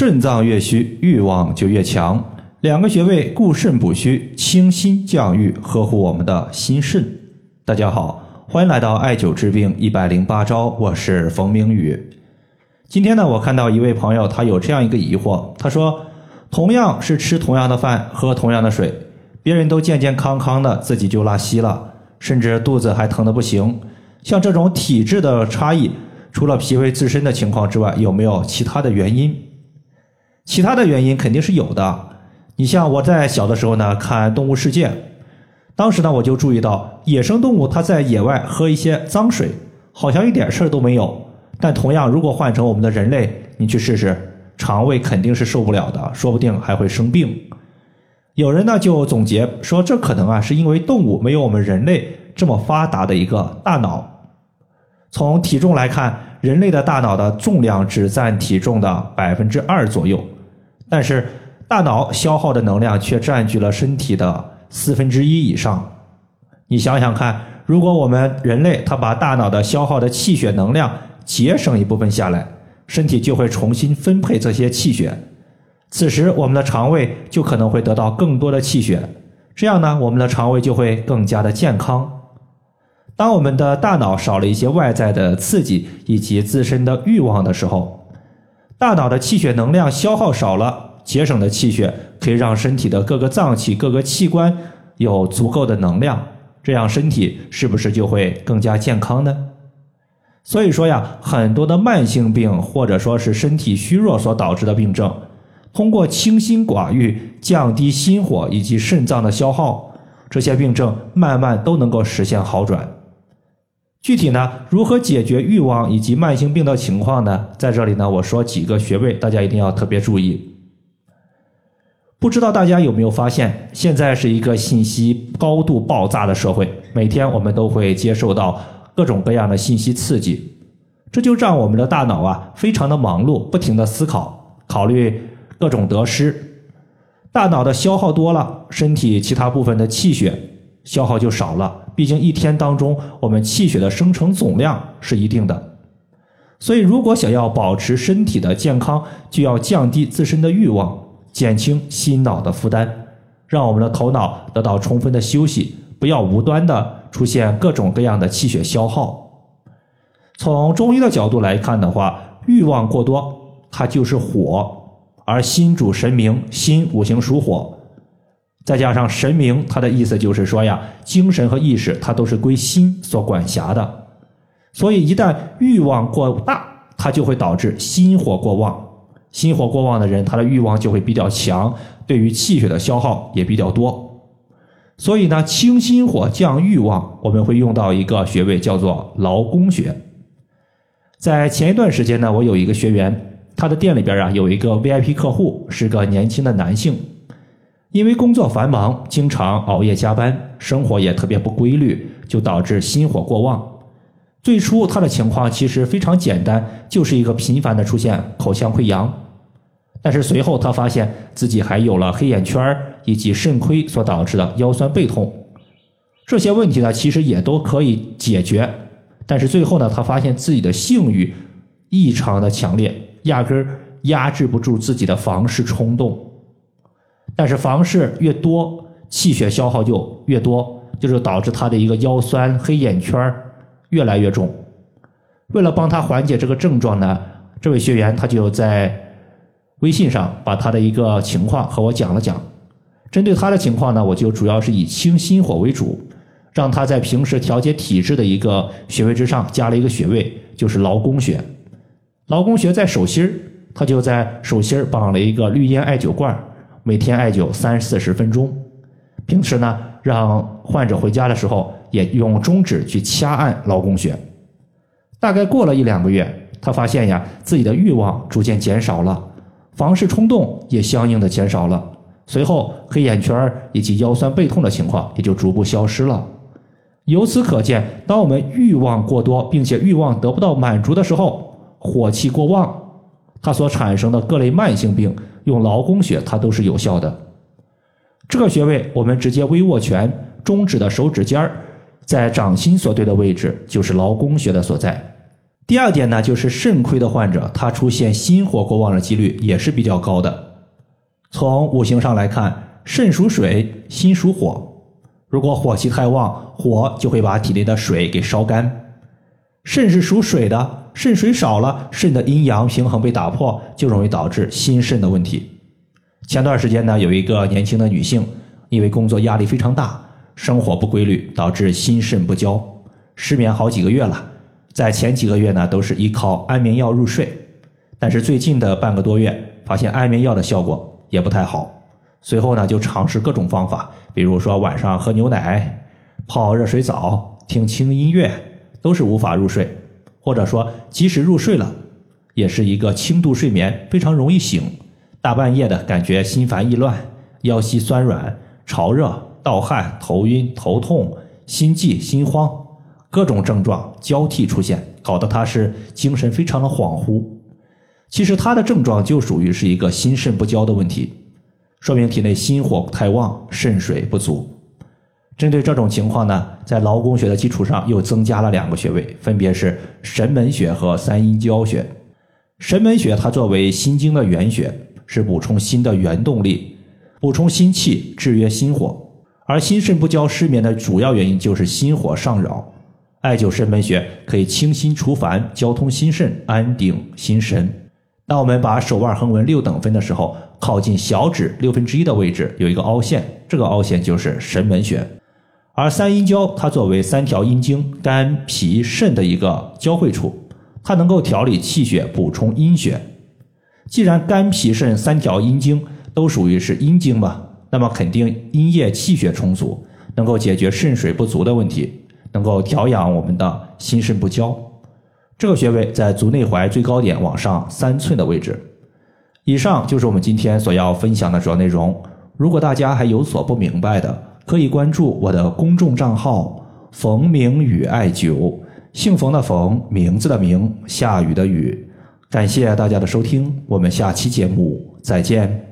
肾脏越虚，欲望就越强。两个穴位固肾补虚，清心降郁，呵护我们的心肾。大家好，欢迎来到艾灸治病一百零八招，我是冯明宇。今天呢，我看到一位朋友，他有这样一个疑惑，他说：同样是吃同样的饭，喝同样的水，别人都健健康康的，自己就拉稀了，甚至肚子还疼得不行。像这种体质的差异，除了脾胃自身的情况之外，有没有其他的原因？其他的原因肯定是有的。你像我在小的时候呢，看《动物世界》，当时呢我就注意到，野生动物它在野外喝一些脏水，好像一点事儿都没有。但同样，如果换成我们的人类，你去试试，肠胃肯定是受不了的，说不定还会生病。有人呢就总结说，这可能啊是因为动物没有我们人类这么发达的一个大脑。从体重来看，人类的大脑的重量只占体重的百分之二左右。但是大脑消耗的能量却占据了身体的四分之一以上。你想想看，如果我们人类他把大脑的消耗的气血能量节省一部分下来，身体就会重新分配这些气血。此时我们的肠胃就可能会得到更多的气血，这样呢，我们的肠胃就会更加的健康。当我们的大脑少了一些外在的刺激以及自身的欲望的时候。大脑的气血能量消耗少了，节省的气血可以让身体的各个脏器、各个器官有足够的能量，这样身体是不是就会更加健康呢？所以说呀，很多的慢性病或者说是身体虚弱所导致的病症，通过清心寡欲、降低心火以及肾脏的消耗，这些病症慢慢都能够实现好转。具体呢，如何解决欲望以及慢性病的情况呢？在这里呢，我说几个穴位，大家一定要特别注意。不知道大家有没有发现，现在是一个信息高度爆炸的社会，每天我们都会接受到各种各样的信息刺激，这就让我们的大脑啊非常的忙碌，不停的思考，考虑各种得失，大脑的消耗多了，身体其他部分的气血。消耗就少了，毕竟一天当中我们气血的生成总量是一定的，所以如果想要保持身体的健康，就要降低自身的欲望，减轻心脑的负担，让我们的头脑得到充分的休息，不要无端的出现各种各样的气血消耗。从中医的角度来看的话，欲望过多，它就是火，而心主神明，心五行属火。再加上神明，它的意思就是说呀，精神和意识它都是归心所管辖的，所以一旦欲望过大，它就会导致心火过旺。心火过旺的人，他的欲望就会比较强，对于气血的消耗也比较多。所以呢，清心火降欲望，我们会用到一个穴位，叫做劳宫穴。在前一段时间呢，我有一个学员，他的店里边啊有一个 VIP 客户，是个年轻的男性。因为工作繁忙，经常熬夜加班，生活也特别不规律，就导致心火过旺。最初他的情况其实非常简单，就是一个频繁的出现口腔溃疡。但是随后他发现自己还有了黑眼圈以及肾亏所导致的腰酸背痛。这些问题呢，其实也都可以解决。但是最后呢，他发现自己的性欲异常的强烈，压根儿压制不住自己的房事冲动。但是房事越多，气血消耗就越多，就是导致他的一个腰酸、黑眼圈越来越重。为了帮他缓解这个症状呢，这位学员他就在微信上把他的一个情况和我讲了讲。针对他的情况呢，我就主要是以清心火为主，让他在平时调节体质的一个穴位之上加了一个穴位，就是劳宫穴。劳宫穴在手心儿，他就在手心儿绑了一个绿烟艾灸罐。每天艾灸三四十分钟，平时呢，让患者回家的时候也用中指去掐按劳宫穴。大概过了一两个月，他发现呀，自己的欲望逐渐减少了，房事冲动也相应的减少了。随后，黑眼圈以及腰酸背痛的情况也就逐步消失了。由此可见，当我们欲望过多，并且欲望得不到满足的时候，火气过旺，它所产生的各类慢性病。用劳宫穴，它都是有效的。这个穴位，我们直接微握拳，中指的手指尖儿在掌心所对的位置，就是劳宫穴的所在。第二点呢，就是肾亏的患者，他出现心火过旺的几率也是比较高的。从五行上来看，肾属水，心属火。如果火气太旺，火就会把体内的水给烧干。肾是属水的，肾水少了，肾的阴阳平衡被打破，就容易导致心肾的问题。前段时间呢，有一个年轻的女性，因为工作压力非常大，生活不规律，导致心肾不交，失眠好几个月了。在前几个月呢，都是依靠安眠药入睡，但是最近的半个多月，发现安眠药的效果也不太好。随后呢，就尝试各种方法，比如说晚上喝牛奶、泡热水澡、听轻音乐，都是无法入睡，或者说即使入睡了，也是一个轻度睡眠，非常容易醒，大半夜的感觉心烦意乱、腰膝酸软、潮热、盗汗、头晕、头痛、心悸、心慌。各种症状交替出现，搞得他是精神非常的恍惚。其实他的症状就属于是一个心肾不交的问题，说明体内心火太旺，肾水不足。针对这种情况呢，在劳宫穴的基础上又增加了两个穴位，分别是神门穴和三阴交穴。神门穴它作为心经的原穴，是补充心的原动力，补充心气，制约心火。而心肾不交失眠的主要原因就是心火上扰。艾灸神门穴可以清心除烦、交通心肾、安定心神。当我们把手腕横纹六等分的时候，靠近小指六分之一的位置有一个凹陷，这个凹陷就是神门穴。而三阴交它作为三条阴经肝、脾、肾的一个交汇处，它能够调理气血、补充阴血。既然肝、脾、肾三条阴经都属于是阴经嘛，那么肯定阴液气血充足，能够解决肾水不足的问题。能够调养我们的心肾不交，这个穴位在足内踝最高点往上三寸的位置。以上就是我们今天所要分享的主要内容。如果大家还有所不明白的，可以关注我的公众账号“冯明宇艾灸”，姓冯的冯，名字的名，下雨的雨。感谢大家的收听，我们下期节目再见。